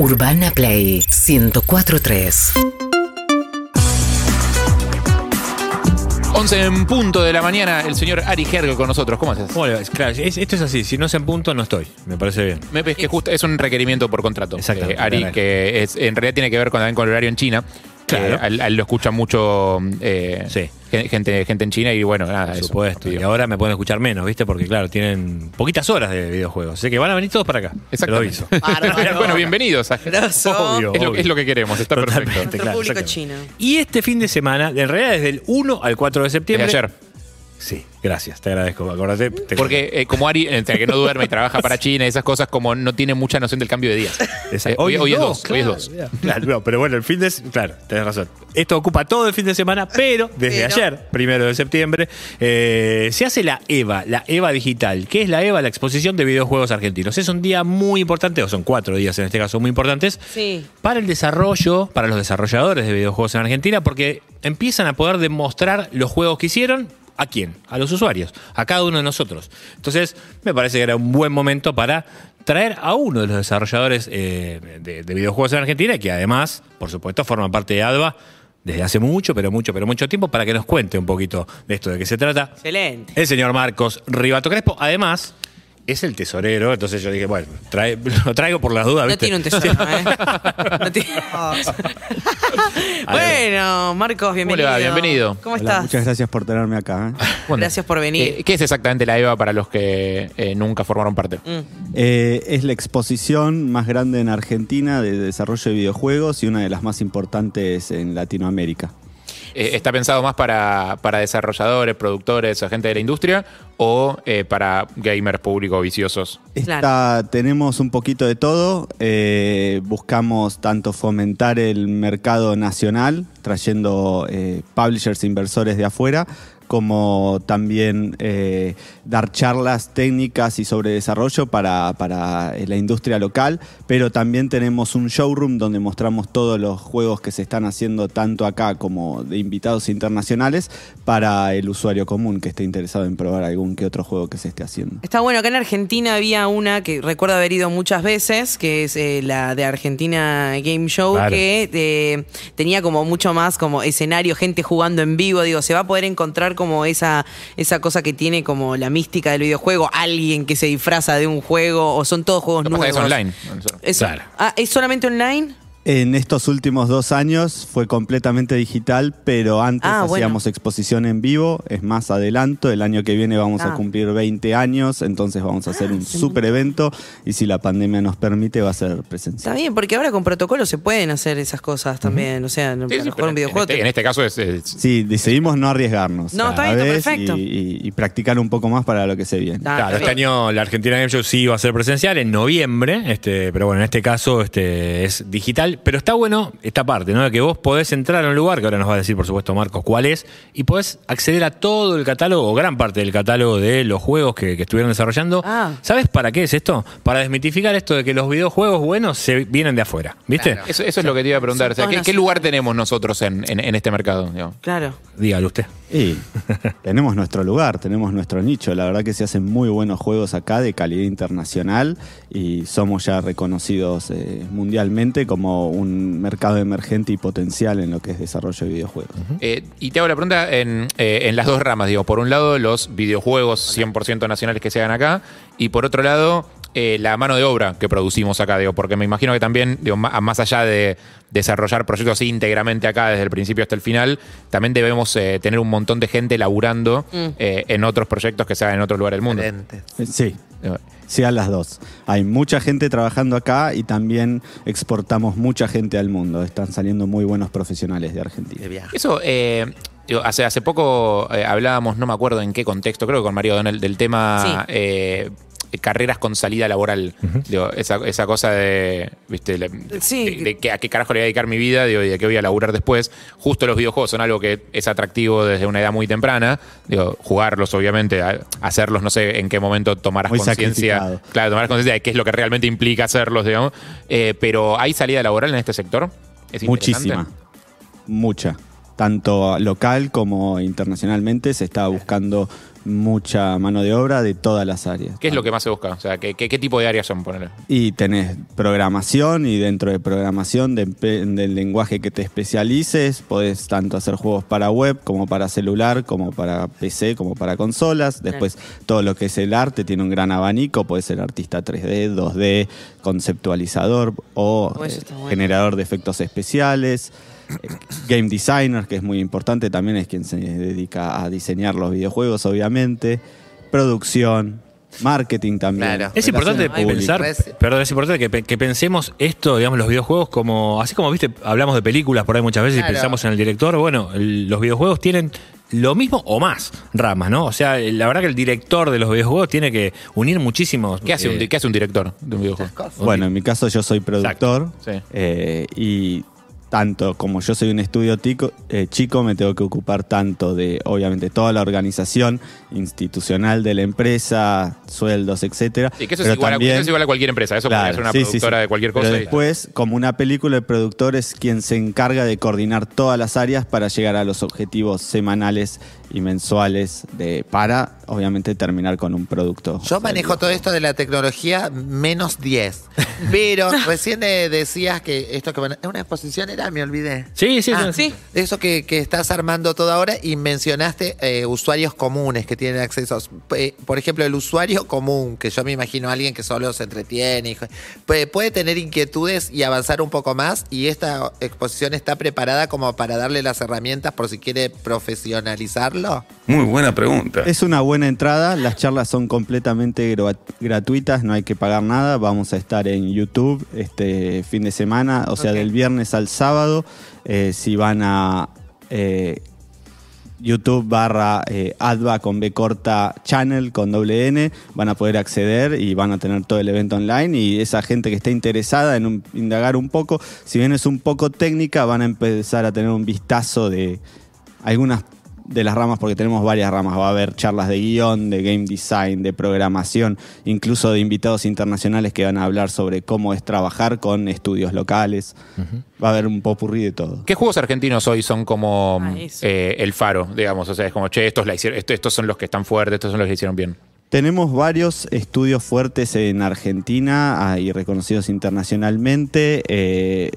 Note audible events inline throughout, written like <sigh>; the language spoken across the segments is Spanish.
Urbana Play 1043. 11 en punto de la mañana, el señor Ari Gergo con nosotros. ¿Cómo haces? Bueno, es- claro, es- esto es así. Si no es en punto, no estoy. Me parece bien. Me parece que justo es un requerimiento por contrato. Exactamente, Eh, Ari, claro. que es, en realidad tiene que ver con, también con el horario en China. Claro. Eh, lo escucha mucho eh, Sí. Gen- gente, gente en China y bueno, nada, Por eso. supuesto. Y ahora me pueden escuchar menos, ¿viste? Porque, claro, tienen poquitas horas de videojuegos. Así que van a venir todos para acá. Te lo aviso. <laughs> <laughs> Bueno, bienvenidos. a-. <laughs> Obvio. Es lo, es lo que queremos, está Totalmente, perfecto. Nuestro público chino. Y este fin de semana, en realidad desde el 1 al 4 de Desde septiembre. ayer. Sí, gracias, te agradezco. Acordate. te- Porque eh, como Ari, entre que no duerme y trabaja para <laughs> China y esas cosas, como no tiene mucha noción del cambio de días. Eh, hoy, hoy es dos, hoy es claro, dos. Claro, no, pero bueno, el fin de claro, tenés razón. Esto ocupa todo el fin de semana, pero <laughs> desde Pero- ayer, primero de septiembre, eh, se hace la EVA, la EVA digital. ¿Qué es la EVA? La exposición de videojuegos argentinos. Es un día muy importante, o son cuatro días en este caso muy importantes, Sí. para el desarrollo, para los desarrolladores de videojuegos en Argentina, porque empiezan a poder demostrar los juegos que hicieron. ¿A quién? A los usuarios, a cada uno de nosotros. Entonces, me parece que era un buen momento para traer a uno de los desarrolladores eh, de, de videojuegos en Argentina, que además, por supuesto, forma parte de ADVA desde hace mucho, pero mucho, pero mucho tiempo, para que nos cuente un poquito de esto de qué se trata. Excelente. El señor Marcos Ribato Crespo, además, es el tesorero, entonces yo dije, bueno, trae- <laughs> lo traigo por las dudas. No ¿viste? tiene un tesoro, <laughs> ¿eh? No tiene- bueno, Marcos, le bienvenido. va? Bienvenido. ¿Cómo Hola, estás? muchas gracias por tenerme acá. ¿eh? Bueno, Gracias por venir. eh, ¿Qué es exactamente la EVA para los que eh, nunca formaron parte? Mm. Eh, es la exposición más grande en Argentina de desarrollo de videojuegos y una de las más importantes en Latinoamérica. Eh, ¿Está pensado más para, para desarrolladores, productores o gente de la industria o eh, para gamers públicos viciosos? Esta- tenemos un poquito de todo. eh, buscamos tanto fomentar el mercado nacional, trayendo eh, publishers e inversores de afuera, como también eh, dar charlas técnicas y sobre desarrollo para, para eh, la industria local, pero también tenemos un showroom donde mostramos todos los juegos que se están haciendo tanto acá como de invitados internacionales para el usuario común que esté interesado en probar algún que otro juego que se esté haciendo. Está bueno, acá en Argentina había una que recuerdo haber ido muchas veces, que es eh, la de Argentina Game Show, Claro. que eh, tenía como mucho más como escenario, gente jugando en vivo. Digo, se va a poder encontrar como esa, esa cosa que tiene como la mística del videojuego, alguien que se disfraza de un juego, o son todos juegos nuevos. es online. Eso- Claro. Ah, ¿Es solamente online? En estos últimos dos años fue completamente digital, pero antes Ah, bueno. hacíamos exposición en vivo, es más adelanto, el año que viene vamos Ah. a cumplir 20 años, entonces vamos a hacer un super evento y si la pandemia nos permite va a ser Está presencial. bien, porque ahora con protocolo se pueden hacer esas cosas también. O sea, Sí, para sí, jugar pero un videojuego. en, este, en este caso es, es- Sí, decidimos no arriesgarnos No, a está bien, está perfecto. y, y- y practicar un poco más para lo que se viene. Ah, Claro, está este año la Argentina Game Show sí va a ser presencial en noviembre, este, pero bueno, en este caso este, es digital. Pero está bueno esta parte, ¿no? De que vos podés entrar a un lugar, que ahora nos va a decir, por supuesto, Marcos, cuál es, y podés acceder a todo el catálogo, o gran parte del catálogo de los juegos que, que estuvieron desarrollando. Ah. ¿Sabes para qué es esto? Para desmitificar esto de que los videojuegos buenos se vienen de afuera, ¿viste? Claro. eso, eso es lo que te iba a preguntar. O sea, ¿qué, lugar tenemos nosotros en, en- en este mercado? digamos? Claro. Dígalo usted. Y <laughs> tenemos nuestro lugar, tenemos nuestro nicho. La verdad que se hacen muy buenos juegos acá de calidad internacional y somos ya reconocidos eh, mundialmente como un mercado emergente y potencial en lo que es desarrollo de videojuegos. Eh, y te hago la pregunta en, eh, en las dos ramas, digo. Por un lado, los videojuegos 100% nacionales que se hagan acá, y por otro lado, eh, la mano de obra que producimos acá, digo, porque me imagino que también, digo, más allá de desarrollar proyectos íntegramente acá desde el principio hasta el final, también debemos eh, tener un montón de gente laburando eh, en otros proyectos que se hagan en otro lugar del mundo. Sí, sí a las dos. Hay mucha gente trabajando acá y también exportamos mucha gente al mundo. Están saliendo muy buenos profesionales de Argentina. Eso, eh, hace, hace poco eh, hablábamos, no me acuerdo en qué contexto, creo que con Mario Donel, del tema Sí. eh, carreras con salida laboral. Digo, esa, esa cosa de, ¿viste? Sí. de, de que a qué carajo le voy a dedicar mi vida digo, y de qué voy a laburar después. Justo los videojuegos son algo que es atractivo desde una edad muy temprana. Digo, jugarlos, obviamente, a- hacerlos, no sé en qué momento tomarás conciencia. Claro, tomarás conciencia de qué es lo que realmente implica hacerlos, digamos. Eh, pero ¿hay salida laboral en este sector? ¿Es? Muchísima. Mucha. Tanto local como internacionalmente se está buscando mucha mano de obra de todas las áreas. ¿Qué es lo que más se busca? O sea, ¿qué, qué, qué tipo de áreas son? Poner? Y tenés programación y dentro de programación de- del lenguaje que te especialices, podés tanto hacer juegos para web como para celular, como para PC, como para consolas. Después todo lo que es el arte tiene un gran abanico, puede ser artista 3D, 2D, conceptualizador o Oh, eh, bueno. generador de efectos especiales. Eh, Game designer, que es muy importante, también es quien se dedica a diseñar los videojuegos, obviamente. Producción, marketing también. Claro. Es importante pensar, perdón, es importante que, pe- que pensemos esto, digamos, los videojuegos como, así como viste, hablamos de películas por ahí muchas veces Claro. y pensamos en el director, bueno, el- los videojuegos tienen lo mismo o más ramas, ¿no? O sea, la verdad que el director de los videojuegos tiene que unir muchísimos. ¿Qué hace, un, eh, ¿Qué hace un director de un videojuego? Bueno, en mi caso yo soy productor Sí. eh, y tanto como yo soy un estudio tico- eh, chico, me tengo que ocupar tanto de, obviamente, toda la organización institucional de la empresa, sueldos, etcétera. Y que eso es, igual a, también- eso es igual a cualquier empresa. Eso Claro, podría ser una sí, sí, productora sí. de cualquier Pero cosa. y- después, como una película, el productor es quien se encarga de coordinar todas las áreas para llegar a los objetivos semanales y mensuales de para, obviamente, terminar con un producto. Yo manejo todo esto de la tecnología menos 10. <laughs> Pero recién eh, decías que esto que van a- es una exposición era, me olvidé. Sí, sí, Ah, sí. Eso que, que estás armando todo ahora y mencionaste eh, usuarios comunes que tienen accesos. Eh, por ejemplo, el usuario común, que yo me imagino a alguien que solo se entretiene, y puede, puede tener inquietudes y avanzar un poco más y esta exposición está preparada como para darle las herramientas por si quiere Muy buena pregunta. Es una buena entrada, las charlas son completamente gra- gratuitas, no hay que pagar nada. Vamos a estar en YouTube este fin de semana, o sea, del viernes al sábado. Eh, si van a eh, YouTube barra eh, Adva con B corta Channel con doble N, van a poder acceder y van a tener todo el evento online. Y esa gente que esté interesada en un- indagar un poco, si bien es un poco técnica, van a empezar a tener un vistazo de algunas de las ramas, porque tenemos varias ramas. Va a haber charlas de guion, de game design, de programación, incluso de invitados internacionales que van a hablar sobre cómo es trabajar con estudios locales. Va a haber un popurrí de todo. ¿Qué juegos argentinos hoy son como Ah, mm, eh, el faro, digamos? O sea, es como, che, estos, la hicieron, esto- estos son los que están fuertes, estos son los que hicieron bien. Tenemos varios estudios fuertes en Argentina ah, y reconocidos internacionalmente. eh,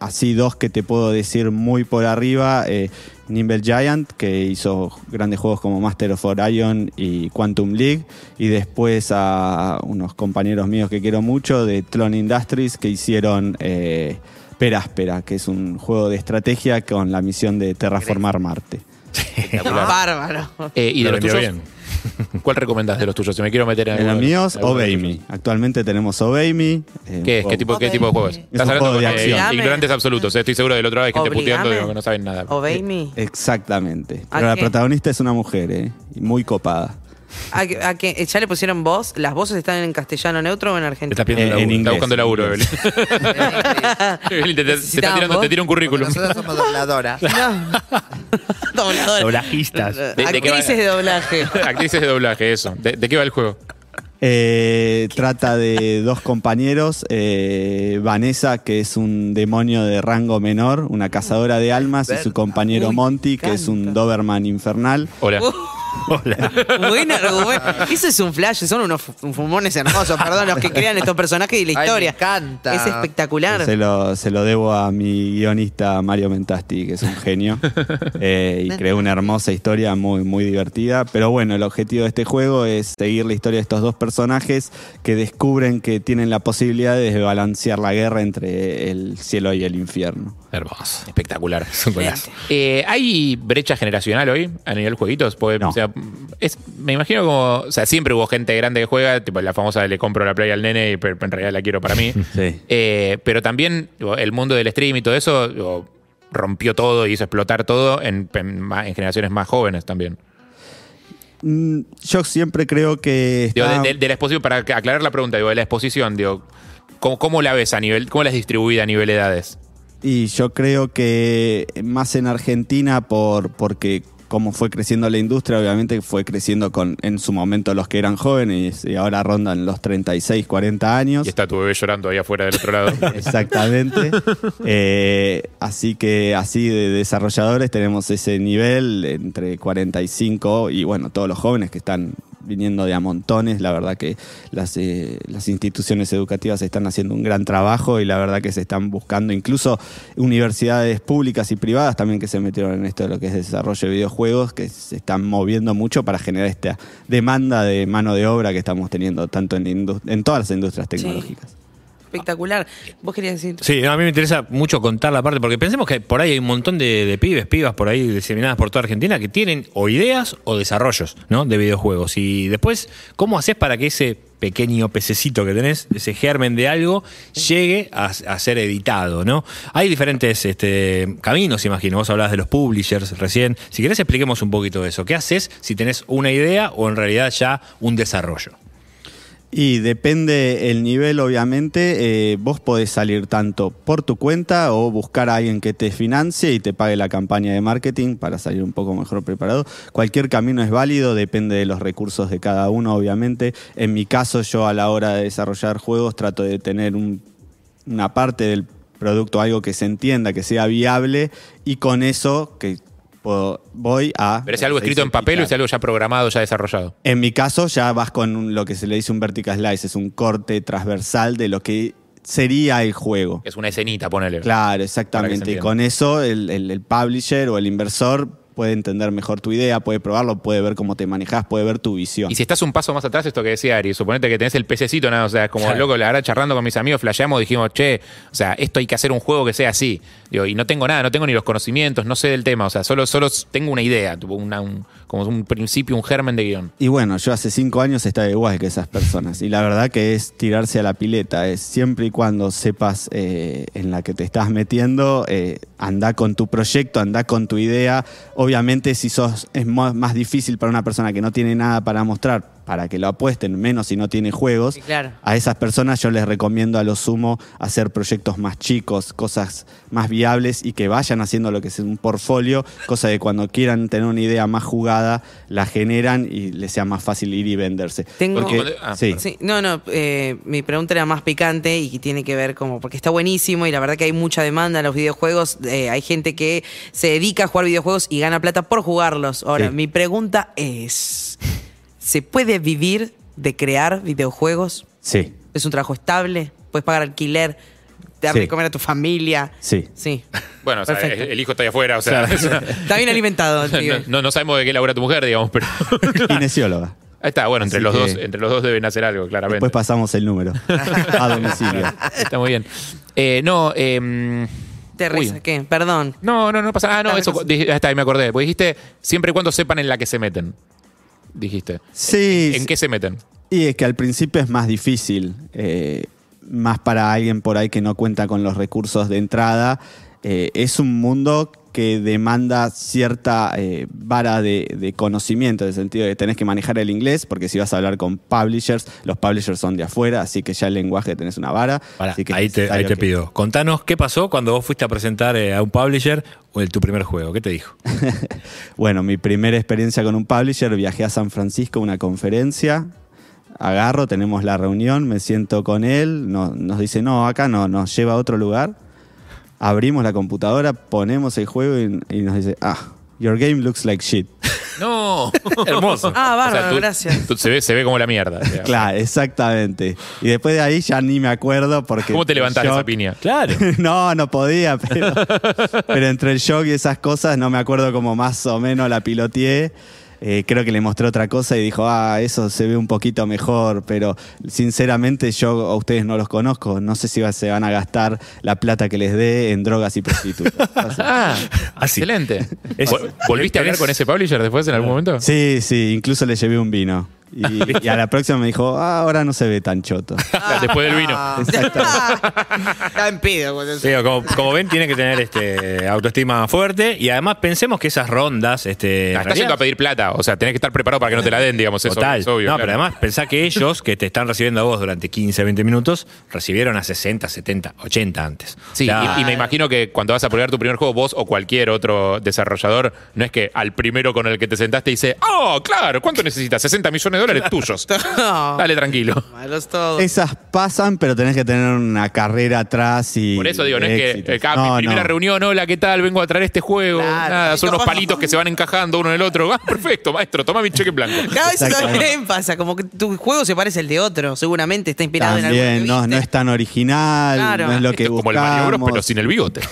así dos que te puedo decir muy por arriba. eh, Nimble Giant, que hizo grandes juegos como Master of Orion y Quantum League. Y después a unos compañeros míos que quiero mucho de Tron Industries, que hicieron eh, Peráspera, que es un juego de estrategia con la misión de terraformar Marte. <laughs> Bárbaro. Eh, y de Lo los vendió tuyos, bien. <laughs> ¿cuál recomendás de los tuyos? Si me quiero meter en En los míos, de Obey Me. Actualmente tenemos Obey Me. eh, ¿Qué es? ¿Qué tipo, qué tipo de juegos? Estás un hablando juego de con eh, acción. ignorantes absolutos. eh, Estoy seguro del otro lado hay gente Obligame. puteando digo, que no saben nada. Obey me. Exactamente. ¿A Pero la qué? protagonista es una mujer, ¿eh? Y Muy copada. ¿A que, a que- ¿Ya le pusieron voz? ¿Las voces están en castellano neutro o en Te argentino? está pidiendo Eh, laburo. en Está inglés, buscando laburo, en Evelyn. <laughs> Evelyn, te, te- te está ¿Necesitabas tirando, vos? te tira un currículum. Nosotros somos dobladoras. <laughs> Doblador. Doblajistas. ¿De- de qué va? Actrices de doblaje. <laughs> Actrices de doblaje, eso. ¿De, de qué va el juego? Eh, trata de dos compañeros, eh, Vanessa, que es un demonio de rango menor, una cazadora de almas, y su compañero Uy, Monty, que es un. Doberman infernal. Hola. Buen argumento. Eso es un flash, son unos fu- fumones hermosos, perdón, los que <laughs> crean estos personajes y la Ay, historia. me encanta. Es espectacular. Se lo, se lo debo a mi guionista Mario Mentasti, que es un genio. <laughs> eh, y creó una hermosa historia muy, muy divertida. Pero bueno, el objetivo de este juego es seguir la historia de estos dos personajes que descubren que tienen la posibilidad de balancear la guerra entre el cielo y el infierno. Hermoso. Espectacular. Es un golazo. Eh, ¿Hay brecha generacional hoy a nivel jueguitos? Porque, No. o sea, es, me imagino como. O sea, siempre hubo gente grande que juega, tipo la famosa le compro la play al nene y pero en realidad la quiero para mí. <laughs> Sí. Eh, pero también digo, el mundo del stream y todo eso digo, rompió todo y hizo explotar todo en, en ma- en generaciones más jóvenes también. Mm, Yo siempre creo que. Digo, de, de- de la exposición, para aclarar la pregunta, digo, de la exposición, digo, ¿cómo, cómo la ves a nivel, cómo la has distribuida a nivel de edades? Y yo creo que más en Argentina por porque cómo fue creciendo la industria, obviamente fue creciendo con en su momento los que eran jóvenes y ahora rondan los 36, 40 años. Y está tu bebé llorando ahí afuera del otro lado. <laughs> Exactamente. Eh, así que así de desarrolladores tenemos ese nivel entre 45 y bueno, todos los jóvenes que están viniendo de a montones. La verdad que las, eh, las instituciones educativas están haciendo un gran trabajo y la verdad que se están buscando incluso universidades públicas y privadas también que se metieron en esto de lo que es desarrollo de videojuegos, que se están moviendo mucho para generar esta demanda de mano de obra que estamos teniendo tanto en, en todas las industrias tecnológicas. Espectacular. ¿Vos querías decir? Sí, a mí me interesa mucho contar la parte, porque pensemos que por ahí hay un montón de, de pibes, pibas por ahí diseminadas por toda Argentina que tienen o ideas o desarrollos ¿no? de videojuegos. Y después, ¿cómo haces para que ese pequeño pececito que tenés, ese germen de algo, llegue a, a ser editado? ¿no? Hay diferentes este, caminos, imagino. Vos hablabas de los publishers recién. Si querés, expliquemos un poquito de eso. ¿Qué haces si tenés una idea o en realidad ya un desarrollo? Y depende el nivel, obviamente, eh, vos podés salir tanto por tu cuenta o buscar a alguien que te financie y te pague la campaña de marketing para salir un poco mejor preparado. Cualquier camino es válido, depende de los recursos de cada uno, obviamente. En mi caso, yo a la hora de desarrollar juegos trato de tener un- una parte del producto, algo que se entienda, que sea viable y con eso que puedo- voy a... ¿Pero es algo escrito en papel o es picar. algo ya programado, ya desarrollado? En mi caso ya vas con lo que se le dice un vertical slice, es un corte transversal de lo que sería el juego. Es una escenita, ponele. Claro, exactamente. Y con eso el, el- el publisher o el inversor puede entender mejor tu idea, puede probarlo, puede ver cómo te manejas, puede ver tu visión. Y si estás un paso más atrás, esto que decía Ari, suponete que tenés el pececito, nada, o sea, como loco, la verdad, charlando con mis amigos, flasheamos, dijimos, che, o sea, esto hay que hacer un juego que sea así. Digo, y no tengo nada, no tengo ni los conocimientos, no sé del tema, o sea, solo, solo tengo una idea, una- un- como un principio, un germen de guion. Y bueno, yo hace cinco años estaba igual que esas personas. Y la verdad que es tirarse a la pileta. Es siempre y cuando sepas eh, en la que te estás metiendo, eh, anda con tu proyecto, anda con tu idea. Obviamente, si sos, es más difícil para una persona que no tiene nada para mostrar, para que lo apuesten, menos si no tiene juegos. Sí, claro. A esas personas yo les recomiendo a lo sumo hacer proyectos más chicos, cosas más viables y que vayan haciendo lo que es un portfolio, cosa de cuando quieran tener una idea más jugada, la generan y les sea más fácil ir y venderse. Tengo- Porque- Ah, sí. Sí, no, no, eh, mi pregunta era más picante y tiene que ver como, porque está buenísimo y la verdad que hay mucha demanda en los videojuegos, eh, hay gente que se dedica a jugar videojuegos y gana plata por jugarlos. Ahora, Sí. mi pregunta es, ¿se puede vivir de crear videojuegos? Sí, ¿Es un trabajo estable? ¿Puedes pagar alquiler? ¿Darle Sí. de comer a tu familia? sí. Sí. Bueno, o sea, el hijo está ahí afuera, o sea, <laughs> Está bien alimentado. el no, no- no sabemos de qué labura tu mujer, digamos, pero <laughs> Kinesióloga. ahí está, bueno, entre los dos, entre los dos deben hacer algo, claramente. Después pasamos el número a <laughs> domicilio. Está muy bien. Eh, no, eh, Te risa, uy. ¿qué? Perdón. No, no, no pasa nada. Ah, no, eso. ahí me acordé. Porque dijiste, siempre y cuando sepan en la que se meten. Dijiste. Sí, ¿En qué se meten? Y es que al principio es más difícil, eh, más para alguien por ahí que no cuenta con los recursos de entrada. Eh, es un mundo que demanda cierta eh, vara de, de conocimiento, en el sentido de que tenés que manejar el inglés, porque si vas a hablar con publishers, los publishers son de afuera, así que ya el lenguaje tenés una vara. Así que ahí te, ahí necesario te que- pido. Contanos qué pasó cuando vos fuiste a presentar eh, a un publisher o el, tu primer juego. ¿Qué te dijo? <laughs> Bueno, mi primera experiencia con un publisher, viajé a San Francisco a una conferencia, agarro, tenemos la reunión, me siento con él, no- nos dice, no, acá no, nos lleva a otro lugar, abrimos la computadora, ponemos el juego y, y nos dice, ah, your game looks like shit. No. <laughs> Hermoso. Ah, bárbaro, tú- gracias. tú- se, ve, se ve como la mierda. <laughs> digamos. Claro, exactamente. Y después de ahí ya ni me acuerdo porque... ¿Cómo te shock- esa piña? <laughs> Claro. no, no podía, pero, pero entre el shock y esas cosas no me acuerdo cómo más o menos la piloteé. Eh, creo que le mostré otra cosa y dijo, ah, eso se ve un poquito mejor, pero sinceramente yo a ustedes no los conozco, no sé si va- se van a gastar la plata que les dé en drogas y prostitutas. <laughs> Ah, Así. excelente. Es- Vol- ¿Volviste a hablar con ese publisher después en algún momento? Sí, sí, incluso le llevé un vino. Y, y a la próxima me dijo, "Ah, ahora no se ve tan choto. Después del vino. Exacto. <laughs> Está en Digo, como, como ven, tiene que tener este autoestima fuerte y además pensemos que esas rondas. Este, Estás yendo a pedir plata. O sea, tenés que estar preparado para que no te la den, digamos. Eso Total. es obvio. no, claro. pero además pensá que ellos que te están recibiendo a vos durante 15, 20 minutos, recibieron a 60, 70, 80 antes. Sí, y me imagino que cuando vas a probar tu primer juego, vos o cualquier otro desarrollador, no es que al primero con el que te sentaste dice, oh, claro, ¿cuánto necesitas? 60 millones de dólares tuyos. No. <laughs> Dale tranquilo. Malos todos. Esas pasan, pero tenés que tener una carrera atrás y. Por eso digo, no es que eh, acá, No, mi primera no. reunión, hola, ¿qué tal? Vengo a traer este juego. Claro. Nada, son unos <laughs> palitos que se van encajando uno en el otro. Ah, perfecto, maestro, toma mi cheque en blanco. Cada vez también pasa, como que tu juego se parece al de otro, seguramente está inspirado en algo que no, viste. no es tan original, Claro. no es lo Esto que es como el. Mario Bros, pero sin el bigote. <laughs>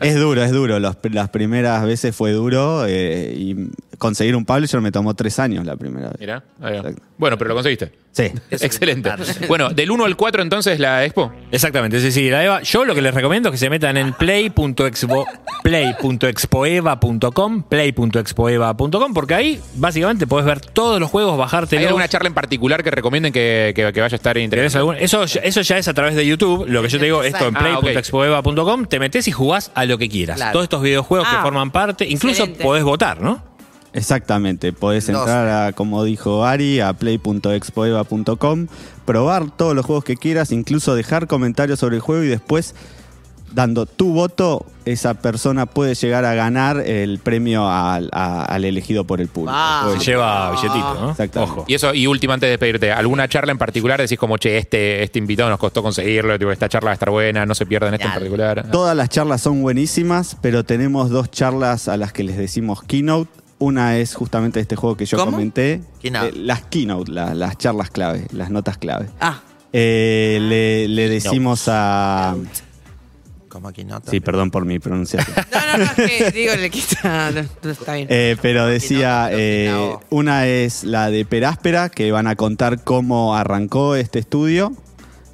Es duro, es duro. Los- las primeras veces fue duro eh, y conseguir un publisher me tomó tres años la primera vez. Mira, ahí va. Exacto. Bueno, pero lo conseguiste. Sí. <laughs> Excelente. Bueno, del 1 al 4 entonces la expo. Exactamente, sí, sí, la Eva. Yo lo que les recomiendo es que se metan en play.expo- play.expoeva.com, play.expoeva.com, porque ahí básicamente podés ver todos los juegos, bajarte ¿Hay alguna charla en particular que recomienden que, que- que vaya a estar interesante? Eso, ya- eso ya es a través de YouTube. Lo que yo te digo, esto en Ah, ok. play.expoeva.com, te metes y jugás a lo que quieras. Claro. Todos estos videojuegos que Ah, forman parte, incluso excelente. podés votar, ¿no? Exactamente, podés Los- entrar a, como dijo Ari, a play.expoeva.com, probar todos los juegos que quieras, incluso dejar comentarios sobre el juego y después, dando tu voto, esa persona puede llegar a ganar el premio al, a- al elegido por el público. Puede Se lleva billetito, ¿no? Exactamente. Ojo. Y eso, y última antes de despedirte, ¿alguna charla en particular? Decís como, che, este, este invitado nos costó conseguirlo, tipo, esta charla va a estar buena, no se pierdan esta en Dale. particular. Todas las charlas son buenísimas, pero tenemos dos charlas a las que les decimos keynote. Una es justamente este juego que yo ¿Cómo? comenté. Keynote. Eh, las keynote, la- las charlas clave, las notas clave. Ah, Eh, le, le decimos a... Como aquí no. Sí, perdón por mi pronunciación. <laughs> no, no, no, es que digo, le quita. no, no, está bien. Eh, pero decía, eh, una es la de Peráspera, que van a contar cómo arrancó este estudio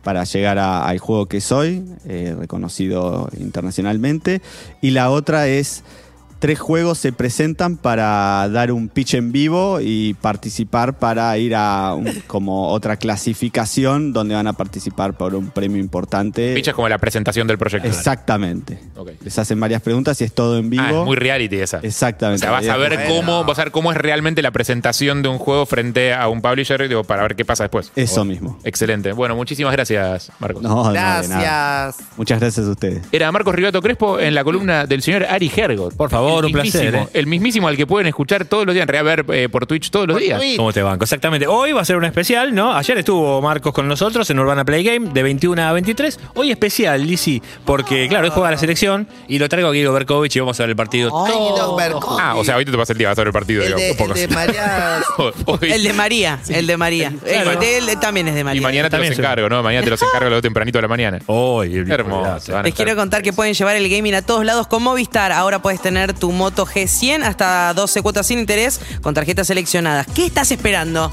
para llegar a- al juego que soy, eh, reconocido internacionalmente. Y la otra es, tres juegos se presentan para dar un pitch en vivo y participar para ir a un- <laughs> como otra clasificación donde van a participar por un premio importante. Picha es como la presentación del proyecto. Exactamente. Les hacen varias preguntas y es todo en vivo. Ah, es muy reality esa. O Exactamente. sea, vas a ver Bueno. cómo, vas a ver cómo es realmente la presentación de un juego frente a un publisher digo, para ver qué pasa después. Eso mismo. Excelente. Bueno, muchísimas gracias, Marcos. No, no. Gracias. Muchas gracias a ustedes. Era Marcos Ribato Crespo en la columna del señor Ari Hergot. Por favor, El un placer, mismísimo, eh. El mismísimo al que pueden escuchar todos los días, en realidad ver eh, por Twitch todos los Por días. Twitch. ¿Cómo te banco? Exactamente. Hoy va a ser un especial, ¿no? Ayer estuvo Marcos con nosotros en Urbana Play Game de 21 a 23. Hoy especial, Lizzy, porque claro, hoy juega la selección y lo traigo a Guido Berkovich y vamos a ver el partido. Ay, todo. Guido Berkovich. Ah, o sea, ahorita te pasa el día, vas a ver el partido. El de, digamos, un poco el de. María. <laughs> Hoy- El de María, el de María. Claro. El de él también es de María. y mañana te los También se- encargo, ¿no? Mañana te los encargo luego tempranito de la mañana. Hoy, el Hermoso. Les quiero contar que pueden llevar el gaming a todos lados con Movistar. Ahora puedes tener tu Moto G100 hasta 12 cuotas sin interés con tarjetas seleccionadas. ¿Qué estás esperando?